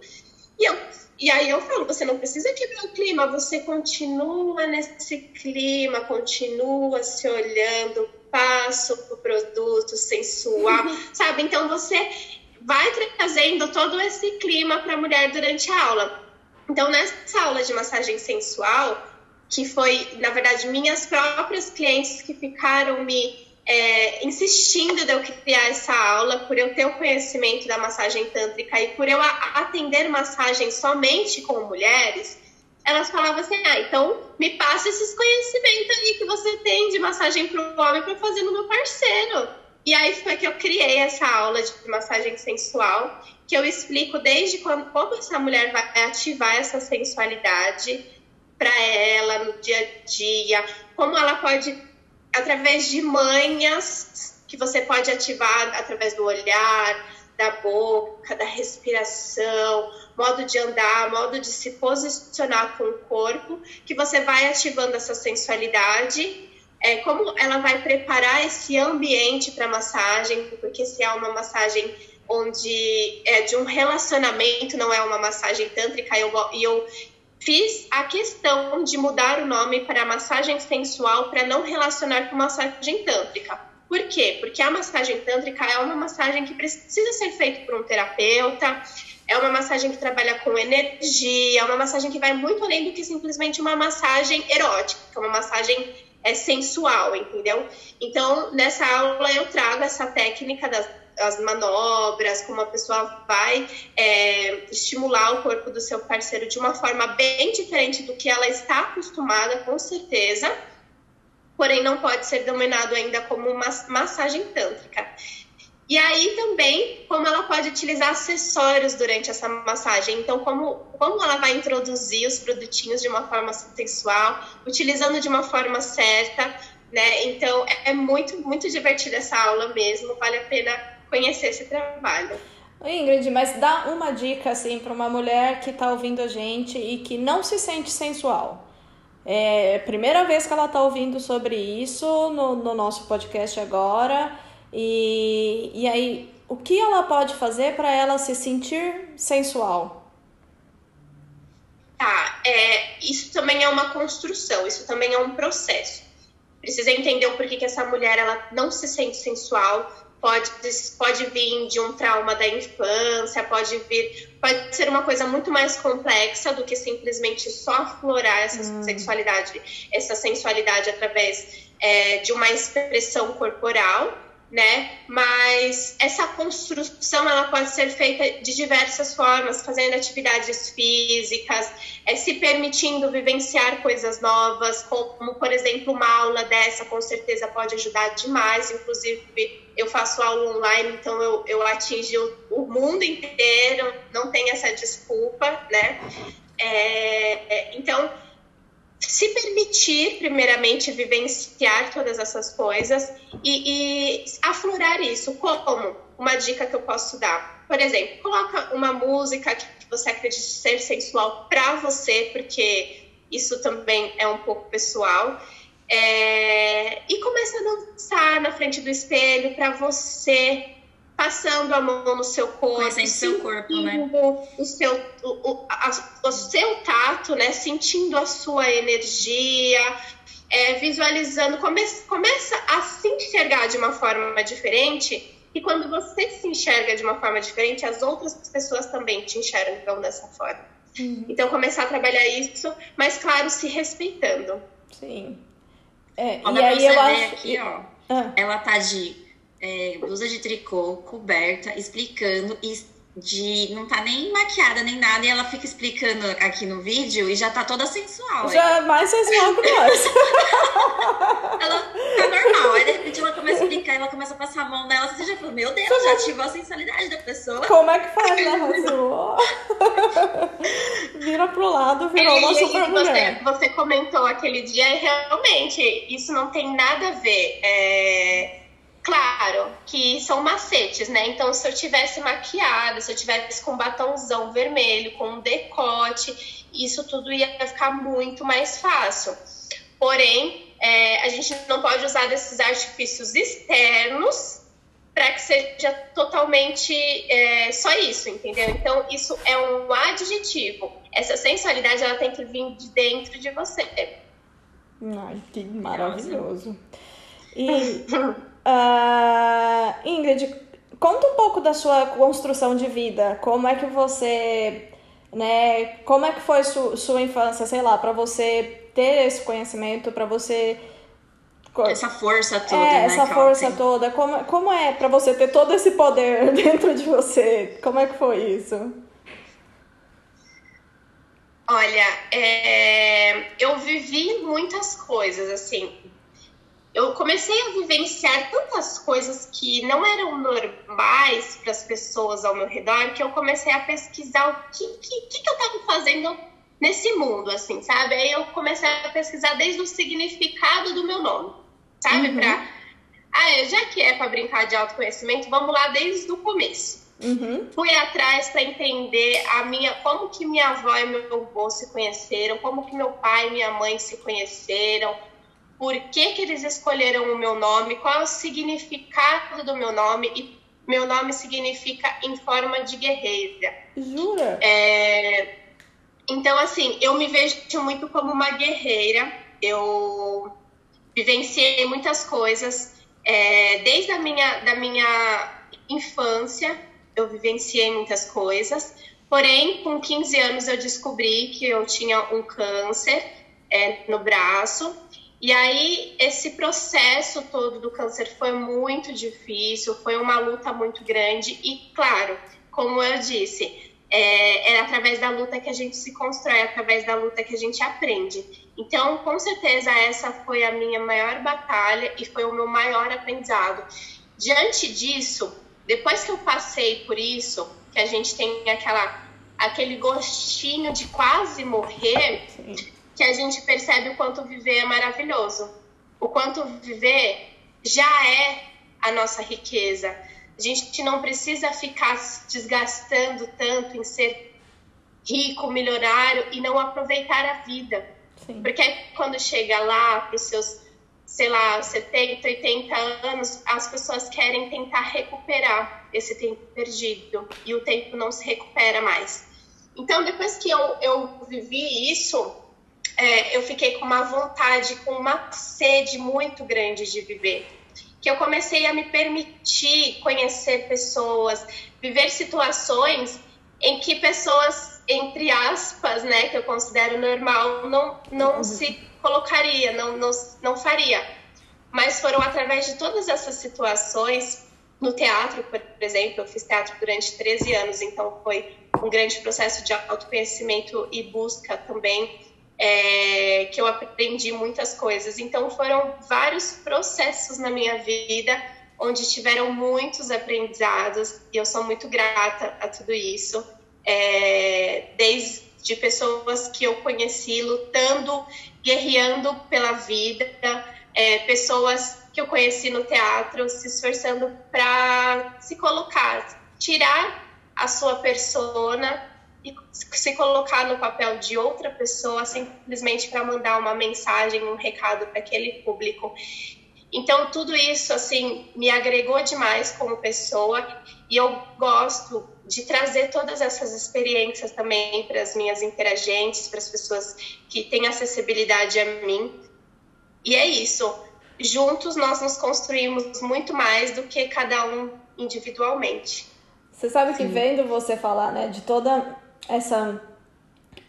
E, eu, e aí eu falo, você não precisa quebrar o clima, você continua nesse clima, continua se olhando, passa o produto sensual, sabe? Então você vai trazendo todo esse clima para a mulher durante a aula. Então, nessa aula de massagem sensual, que foi, na verdade, minhas próprias clientes que ficaram me é, insistindo de eu criar essa aula, por eu ter o conhecimento da massagem tântrica e por eu atender massagem somente com mulheres, elas falavam assim: ah, então me passa esses conhecimentos aí que você tem de massagem para o homem para fazer no meu parceiro. E aí foi que eu criei essa aula de massagem sensual, que eu explico desde quando, como essa mulher vai ativar essa sensualidade para ela no dia a dia, como ela pode, através de manhas, que você pode ativar através do olhar, da boca, da respiração, modo de andar, modo de se posicionar com o corpo, que você vai ativando essa sensualidade. É, como ela vai preparar esse ambiente para massagem, porque se é uma massagem onde é de um relacionamento, não é uma massagem tântrica, e eu, eu fiz a questão de mudar o nome para massagem sensual para não relacionar com massagem tântrica. Por quê? Porque a massagem tântrica é uma massagem que precisa ser feita por um terapeuta, é uma massagem que trabalha com energia, é uma massagem que vai muito além do que simplesmente uma massagem erótica, é uma massagem é, sensual, entendeu? Então, nessa aula eu trago essa técnica das as manobras, como a pessoa vai é, estimular o corpo do seu parceiro de uma forma bem diferente do que ela está acostumada, com certeza, porém não pode ser dominado ainda como uma massagem tântrica. E aí também como ela pode utilizar acessórios durante essa massagem. Então, como, como ela vai introduzir os produtinhos de uma forma sensual, utilizando de uma forma certa, né? Então, é, muito, muito divertida essa aula mesmo, vale a pena conhecer esse trabalho. Ingrid, mas dá uma dica assim para uma mulher que está ouvindo a gente e que não se sente sensual. É primeira vez que ela está ouvindo sobre isso no, no nosso podcast agora. E, e aí, o que ela pode fazer para ela se sentir sensual? Tá, é, isso também é uma construção, isso também é um processo. Precisa entender o porquê que essa mulher ela não se sente sensual, pode, pode vir de um trauma da infância, pode vir, pode ser uma coisa muito mais complexa do que simplesmente só aflorar essa hum. sexualidade, essa sensualidade através é, de uma expressão corporal né? Mas essa construção ela pode ser feita de diversas formas, fazendo atividades físicas, é, se permitindo vivenciar coisas novas, como por exemplo uma aula dessa, com certeza pode ajudar demais. Inclusive eu faço aula online, então eu, eu atingi o, o mundo inteiro, não tem essa desculpa, né? É, então se permitir, primeiramente, vivenciar todas essas coisas e, e, aflorar isso. Como? Uma dica que eu posso dar. Por exemplo, coloca uma música que você acredita ser sensual para você, porque isso também é um pouco pessoal. É, e começa a dançar na frente do espelho para você passando a mão no seu corpo, sentindo seu corpo, né? o seu o, o, a, o seu tato, né? Sentindo a sua energia, é, visualizando, começa, começa a se enxergar de uma forma diferente. E quando você se enxerga de uma forma diferente, as outras pessoas também te enxergam dessa forma. Uhum. Então, começar a trabalhar isso, mas, claro, se respeitando. Sim. É, e aí eu acho... aqui, ó. Ah. Ela tá de é, blusa de tricô, coberta, explicando e de não tá nem maquiada nem nada e ela fica explicando aqui no vídeo e já tá toda sensual. Já é mais sensual que nós. ela tá normal, aí de repente ela começa a explicar, ela começa a passar a mão nela, você já falou, meu Deus, você já ativou a sensualidade da pessoa. Como é que faz, né, Vira pro lado, virou é, uma super mulher. Você, você comentou aquele dia, realmente, isso não tem nada a ver. É Claro que são macetes, né? Então, se eu tivesse maquiada, se eu tivesse com batomzão vermelho, com um decote, isso tudo ia ficar muito mais fácil. Porém, é, a gente não pode usar desses artifícios externos para que seja totalmente é, só isso, entendeu? Então, isso é um adjetivo. Essa sensualidade ela tem que vir de dentro de você. Ai, que maravilhoso. E Uh, Ingrid, conta um pouco da sua construção de vida. Como é que você, né? Como é que foi su, sua infância, sei lá, para você ter esse conhecimento, para você essa força toda, é, né, essa força toda. Como, como é para você ter todo esse poder dentro de você? Como é que foi isso? Olha, é, eu vivi muitas coisas, assim eu comecei a vivenciar tantas coisas que não eram normais para as pessoas ao meu redor que eu comecei a pesquisar o que, que, que eu estava fazendo nesse mundo, assim, sabe? Aí eu comecei a pesquisar desde o significado do meu nome, sabe? Uhum. Pra, ah, já que é para brincar de autoconhecimento, vamos lá desde o começo. Uhum. Fui atrás para entender a minha, como que minha avó e meu avô se conheceram, como que meu pai e minha mãe se conheceram, por que, que eles escolheram o meu nome, qual é o significado do meu nome e meu nome significa em forma de guerreira. Jura? É, Então, assim, eu me vejo muito como uma guerreira. Eu vivenciei muitas coisas é, desde a minha, da minha infância. Eu vivenciei muitas coisas. Porém, com 15 anos eu descobri que eu tinha um câncer é, no braço. E aí, esse processo todo do câncer foi muito difícil, foi uma luta muito grande. E, claro, como eu disse, é, é, através da luta que a gente se constrói, é através da luta que a gente aprende. Então, com certeza, essa foi a minha maior batalha e foi o meu maior aprendizado. Diante disso, depois que eu passei por isso, que a gente tem aquela, aquele gostinho de quase morrer, que a gente percebe o quanto viver é maravilhoso. O quanto viver já é a nossa riqueza a gente não precisa ficar se desgastando tanto em ser rico, milionário e não aproveitar a vida. Sim. Porque quando chega lá para os seus, sei lá, 70, 80 anos, as pessoas querem tentar recuperar esse tempo perdido e o tempo não se recupera mais. Então, depois que eu, eu vivi isso, é, eu fiquei com uma vontade, com uma sede muito grande de viver que eu comecei a me permitir conhecer pessoas, viver situações em que pessoas, entre aspas, né, que eu considero normal, não, não uhum. se colocaria, não, não, não faria. Mas foram através de todas essas situações, no teatro, por exemplo, eu fiz teatro durante 13 anos, então foi um grande processo de autoconhecimento e busca também é, que eu aprendi muitas coisas. Então, foram vários processos na minha vida onde tiveram muitos aprendizados e eu sou muito grata a tudo isso. É, desde pessoas que eu conheci lutando, guerreando pela vida, é, pessoas que eu conheci no teatro se esforçando para se colocar, tirar a sua persona e se colocar no papel de outra pessoa simplesmente para mandar uma mensagem, um recado para aquele público. Então tudo isso assim me agregou demais como pessoa e eu gosto de trazer todas essas experiências também para as minhas interagentes, para as pessoas que têm acessibilidade a mim. E é isso. Juntos nós nos construímos muito mais do que cada um individualmente. Você sabe que Sim. vendo você falar, né, de toda essa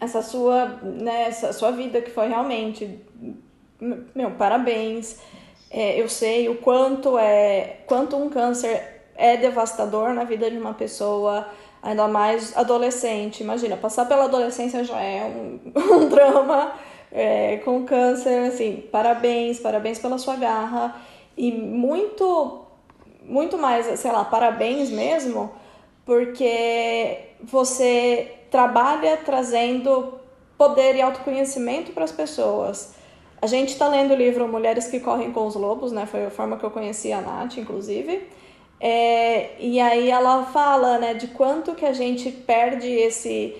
essa sua, né, essa sua vida que foi realmente meu, parabéns. É, eu sei o quanto é quanto um câncer é devastador na vida de uma pessoa, ainda mais adolescente. Imagina, passar pela adolescência já é um, um drama é, com câncer, assim, parabéns, parabéns pela sua garra e muito, muito mais, sei lá, parabéns mesmo, porque você trabalha trazendo poder e autoconhecimento para as pessoas. A gente está lendo o livro Mulheres que Correm com os Lobos, né? Foi a forma que eu conheci a Nath, inclusive. É, e aí ela fala, né, de quanto que a gente perde esse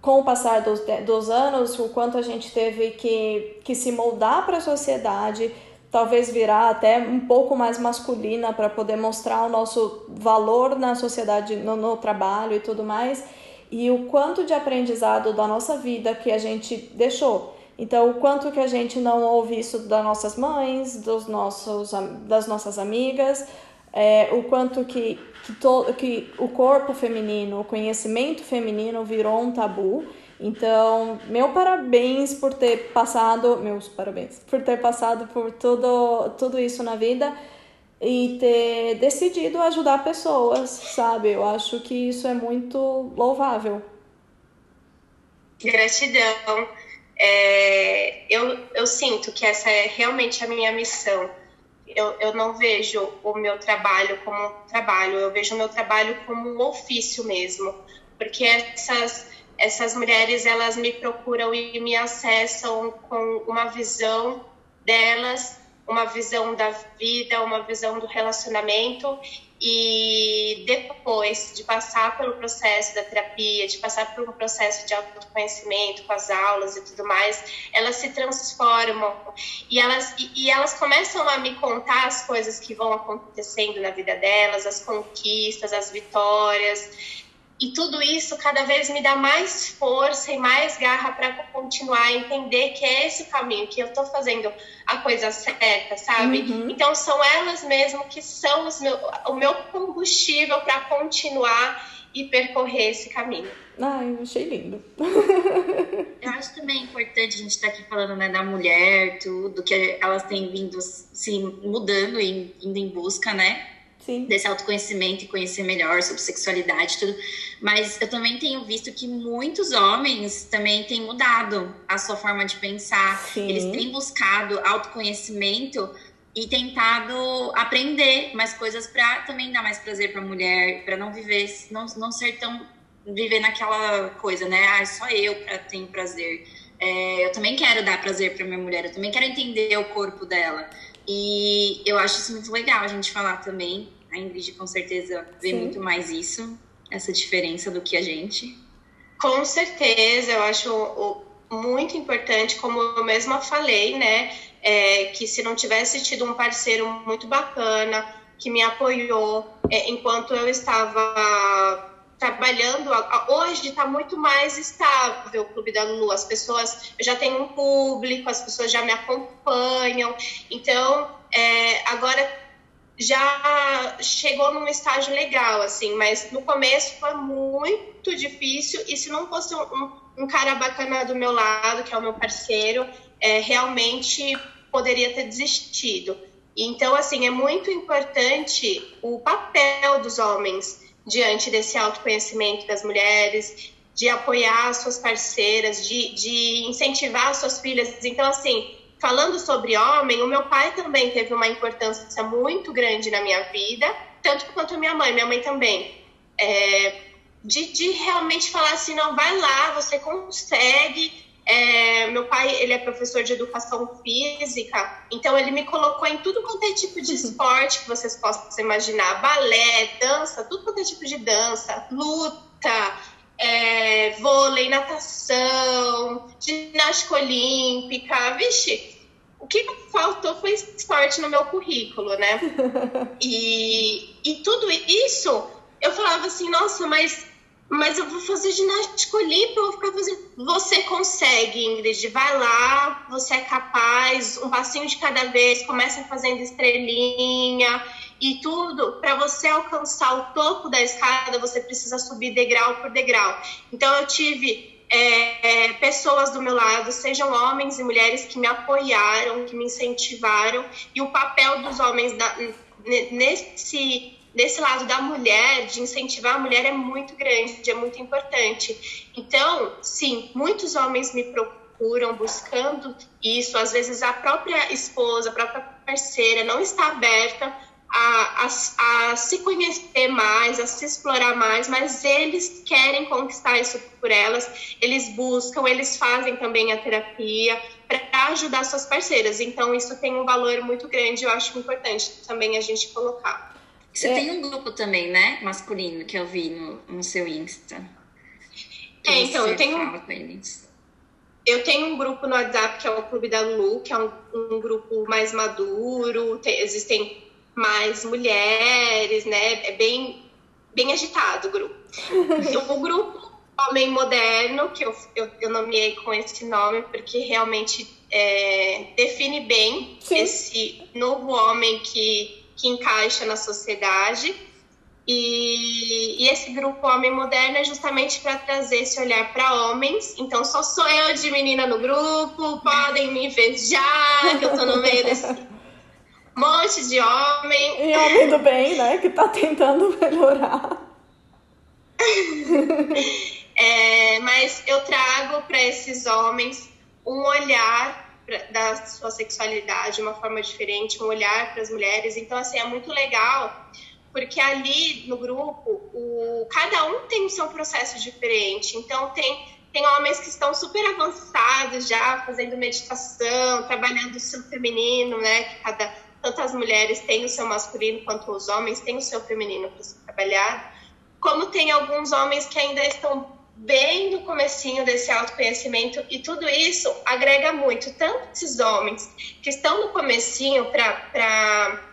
com o passar dos, dos anos, o quanto a gente teve que, que se moldar para a sociedade, talvez virar até um pouco mais masculina para poder mostrar o nosso valor na sociedade, no, no trabalho e tudo mais e o quanto de aprendizado da nossa vida que a gente deixou. Então, o quanto que a gente não ouve isso das nossas mães, dos nossos, das nossas amigas, é, o quanto que, que, to, que o corpo feminino, o conhecimento feminino virou um tabu. Então, meu parabéns por ter passado, meus parabéns, por ter passado por tudo, tudo isso na vida e ter decidido ajudar pessoas, sabe? Eu acho que isso é muito louvável. Gratidão. É, eu, eu sinto que essa é realmente a minha missão. Eu, eu não vejo o meu trabalho como um trabalho, eu vejo o meu trabalho como um ofício mesmo. Porque essas, essas mulheres, elas me procuram e me acessam com uma visão delas uma visão da vida, uma visão do relacionamento e depois de passar pelo processo da terapia, de passar por um processo de autoconhecimento com as aulas e tudo mais, elas se transformam e elas, e, e elas começam a me contar as coisas que vão acontecendo na vida delas, as conquistas, as vitórias. E tudo isso cada vez me dá mais força e mais garra para continuar a entender que é esse o caminho, que eu estou fazendo a coisa certa, sabe? Uhum. Então são elas mesmo que são meu, o meu combustível para continuar e percorrer esse caminho. Ai, eu achei lindo. eu acho também importante a gente estar tá aqui falando né, da mulher, tudo, que elas têm vindo se mudando e indo em busca, né? Sim. desse autoconhecimento e conhecer melhor sobre sexualidade e tudo. Mas eu também tenho visto que muitos homens também têm mudado a sua forma de pensar. Sim. Eles têm buscado autoconhecimento e tentado aprender mais coisas para também dar mais prazer para a mulher, para não viver, não, não ser tão viver naquela coisa, né? Ah, só eu tenho prazer. É, eu também quero dar prazer para minha mulher, eu também quero entender o corpo dela. E eu acho isso muito legal a gente falar também, a Ingrid com certeza vê Sim. muito mais isso, essa diferença do que a gente. Com certeza, eu acho muito importante, como eu mesma falei, né? É, que se não tivesse tido um parceiro muito bacana que me apoiou é, enquanto eu estava trabalhando hoje está muito mais estável o Clube da Lulu. As pessoas, eu já tenho um público, as pessoas já me acompanham. Então, é, agora já chegou num estágio legal, assim, mas no começo foi muito difícil e se não fosse um, um cara bacana do meu lado, que é o meu parceiro, é, realmente poderia ter desistido. Então, assim, é muito importante o papel dos homens diante desse autoconhecimento das mulheres, de apoiar suas parceiras, de, de incentivar suas filhas. Então, assim, falando sobre homem, o meu pai também teve uma importância muito grande na minha vida, tanto quanto a minha mãe, minha mãe também. É, de, de realmente falar assim, não, vai lá, você consegue. É, meu pai, ele é professor de educação física, então ele me colocou em tudo quanto é tipo de esporte que vocês possam imaginar, balé, dança, tudo quanto é tipo de dança, luta, é, vôlei, natação, ginástica olímpica, vixe, o que faltou foi esporte no meu currículo, né? E, e tudo isso, eu falava assim, nossa, mas, mas eu vou fazer ginástica olímpica, eu vou ficar fazendo. Você consegue, Ingrid, vai lá, você é capaz, um passinho de cada vez, começa fazendo estrelinha e tudo, para você alcançar o topo da escada, você precisa subir degrau por degrau. Então, eu tive é, é, pessoas do meu lado, sejam homens e mulheres, que me apoiaram, que me incentivaram, e o papel dos homens da, nesse, nesse lado da mulher, de incentivar a mulher, é muito grande, é muito importante. Então, sim, muitos homens me procuram buscando isso, às vezes a própria esposa, a própria parceira não está aberta a, a, a, se conhecer mais, a se explorar mais, mas eles querem conquistar isso por elas, eles buscam, eles fazem também a terapia para ajudar suas parceiras. Então, isso tem um valor muito grande, eu acho importante também a gente colocar. Você é. tem um grupo também, né, masculino, que eu vi no, no seu Insta. É, então, eu tenho. Eu tenho um grupo no WhatsApp que é o Clube da Lulu, que é um, um grupo mais maduro, tem, existem mais mulheres, né? É bem, bem agitado o grupo. o grupo Homem Moderno, que eu, eu, eu nomeei com esse nome, porque realmente é, define bem Sim. esse novo homem que, que encaixa na sociedade. E, e, esse grupo Homem Moderno é justamente para trazer esse olhar para homens. Então, só sou eu de menina no grupo, podem me invejar, que eu estou no meio desse monte de homem. E homem do bem, né? Que tá tentando melhorar. é, mas eu trago para esses homens um olhar pra, da sua sexualidade, uma forma diferente, um olhar para as mulheres. Então, assim, é muito legal, porque ali no grupo, o, cada um tem o seu processo diferente. Então, tem tem homens que estão super avançados já, fazendo meditação, trabalhando o seu feminino, né? Que cada tanto as mulheres têm o seu masculino quanto os homens têm o seu feminino para trabalhar, como tem alguns homens que ainda estão bem no comecinho desse autoconhecimento e tudo isso agrega muito, tanto esses homens que estão no comecinho para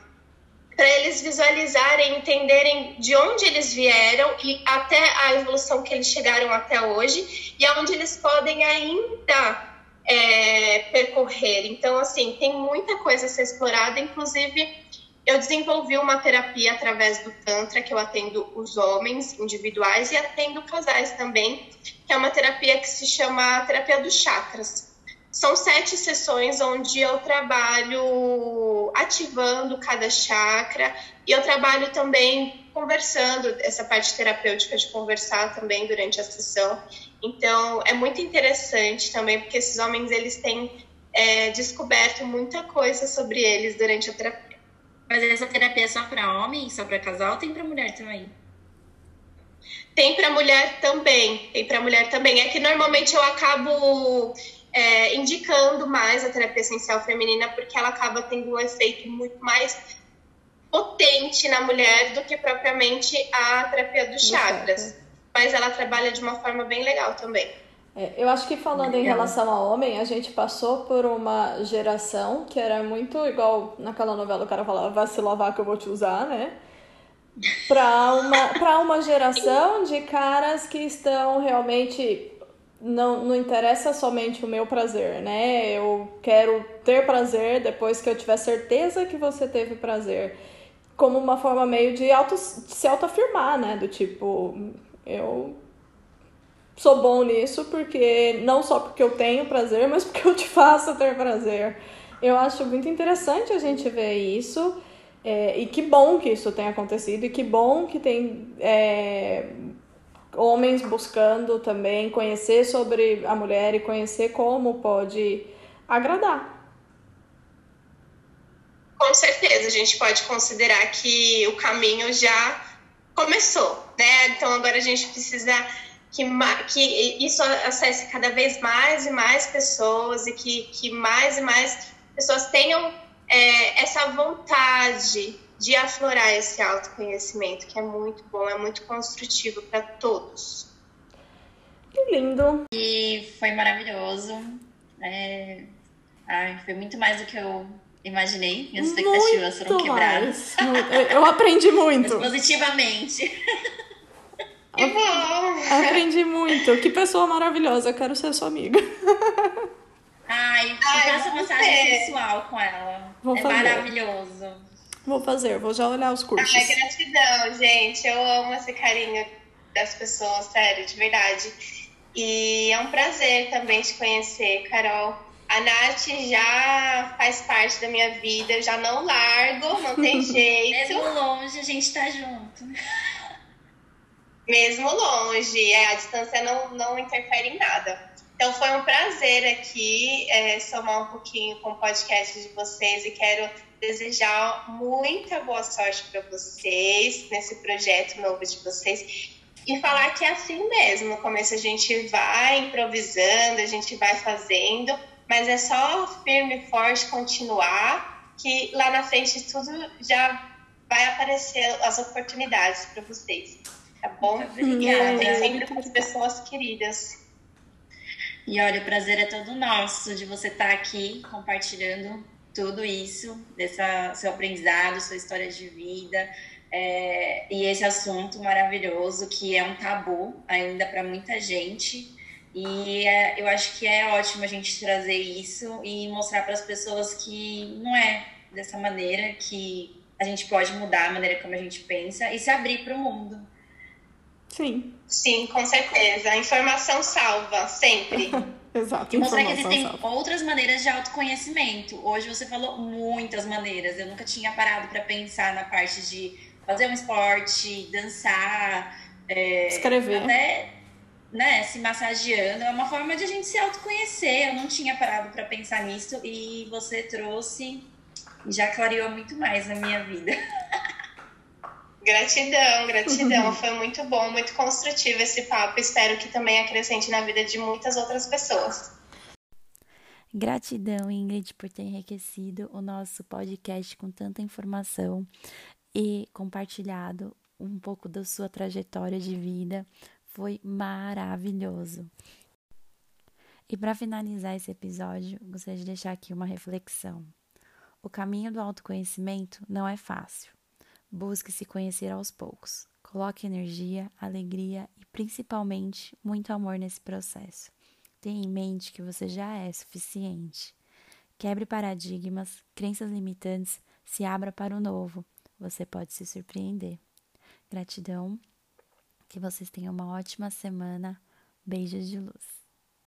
para eles visualizarem, entenderem de onde eles vieram e até a evolução que eles chegaram até hoje e aonde eles podem ainda é, percorrer. Então, assim, tem muita coisa a ser explorada, inclusive eu desenvolvi uma terapia através do Tantra, que eu atendo os homens individuais e atendo casais também, que é uma terapia que se chama terapia dos chakras. São sete sessões onde eu trabalho ativando cada chakra e eu trabalho também conversando, essa parte terapêutica de conversar também durante a sessão. Então, é muito interessante também, porque esses homens, eles têm é, descoberto muita coisa sobre eles durante a terapia. Mas essa terapia é só para homem, só para casal ou tem para mulher também? Tem para mulher também, tem para mulher também. É que normalmente eu acabo é, indicando mais a terapia essencial feminina porque ela acaba tendo um efeito muito mais potente na mulher do que propriamente a terapia dos chakras. Mas ela trabalha de uma forma bem legal também. É, eu acho que falando em relação ao homem, a gente passou por uma geração que era muito igual naquela novela o cara falava, vai se lavar que eu vou te usar, né? Para uma, pra uma geração de caras que estão realmente. Não, não interessa somente o meu prazer, né? Eu quero ter prazer depois que eu tiver certeza que você teve prazer. Como uma forma meio de, auto, de se autoafirmar, né? Do tipo, eu sou bom nisso porque não só porque eu tenho prazer, mas porque eu te faço ter prazer. Eu acho muito interessante a gente ver isso. É, e que bom que isso tenha acontecido, e que bom que tem é, homens buscando também conhecer sobre a mulher e conhecer como pode agradar. Com certeza, a gente pode considerar que o caminho já começou, né? Então agora a gente precisa que, que isso acesse cada vez mais e mais pessoas e que, que mais e mais pessoas tenham é, essa vontade de aflorar esse autoconhecimento, que é muito bom, é muito construtivo para todos. Que lindo! E foi maravilhoso. É... Ai, foi muito mais do que eu imaginei. Minhas expectativas foram quebradas. Eu aprendi muito. Mas positivamente. Aprendi muito. Que pessoa maravilhosa. Eu quero ser sua amiga. Ai, faça massagem sensual com ela. Vou é fazer. maravilhoso. Vou fazer, vou já olhar os cursos. Ai, gratidão, gente. Eu amo esse carinho das pessoas, sério, de verdade. E é um prazer também te conhecer, Carol. A Nath já faz parte da minha vida, eu já não largo, não tem jeito. Mesmo longe, a gente tá junto mesmo longe, é, a distância não, não interfere em nada. Então foi um prazer aqui é, somar um pouquinho com o podcast de vocês e quero desejar muita boa sorte para vocês nesse projeto novo de vocês e falar que é assim mesmo. No começo a gente vai improvisando, a gente vai fazendo, mas é só firme e forte continuar que lá na frente tudo já vai aparecer as oportunidades para vocês tá bom? Obrigada. Tem sempre com as pessoas queridas. E olha, o prazer é todo nosso de você estar tá aqui compartilhando tudo isso, dessa seu aprendizado, sua história de vida. É, e esse assunto maravilhoso que é um tabu ainda para muita gente. E é, eu acho que é ótimo a gente trazer isso e mostrar para as pessoas que não é dessa maneira que a gente pode mudar a maneira como a gente pensa e se abrir para o mundo. Sim. Sim, com certeza. A informação salva, sempre. Exato. E mostrar que existem salva. outras maneiras de autoconhecimento. Hoje você falou muitas maneiras. Eu nunca tinha parado para pensar na parte de fazer um esporte, dançar, é, escrever. Até né, se massageando. É uma forma de a gente se autoconhecer. Eu não tinha parado para pensar nisso e você trouxe e já clareou muito mais na minha vida. Gratidão, gratidão. Foi muito bom, muito construtivo esse papo. Espero que também acrescente na vida de muitas outras pessoas. Gratidão, Ingrid, por ter enriquecido o nosso podcast com tanta informação e compartilhado um pouco da sua trajetória de vida. Foi maravilhoso. E para finalizar esse episódio, gostaria de deixar aqui uma reflexão. O caminho do autoconhecimento não é fácil Busque se conhecer aos poucos. Coloque energia, alegria e principalmente muito amor nesse processo. Tenha em mente que você já é suficiente. Quebre paradigmas, crenças limitantes, se abra para o novo. Você pode se surpreender. Gratidão. Que vocês tenham uma ótima semana. Beijos de luz.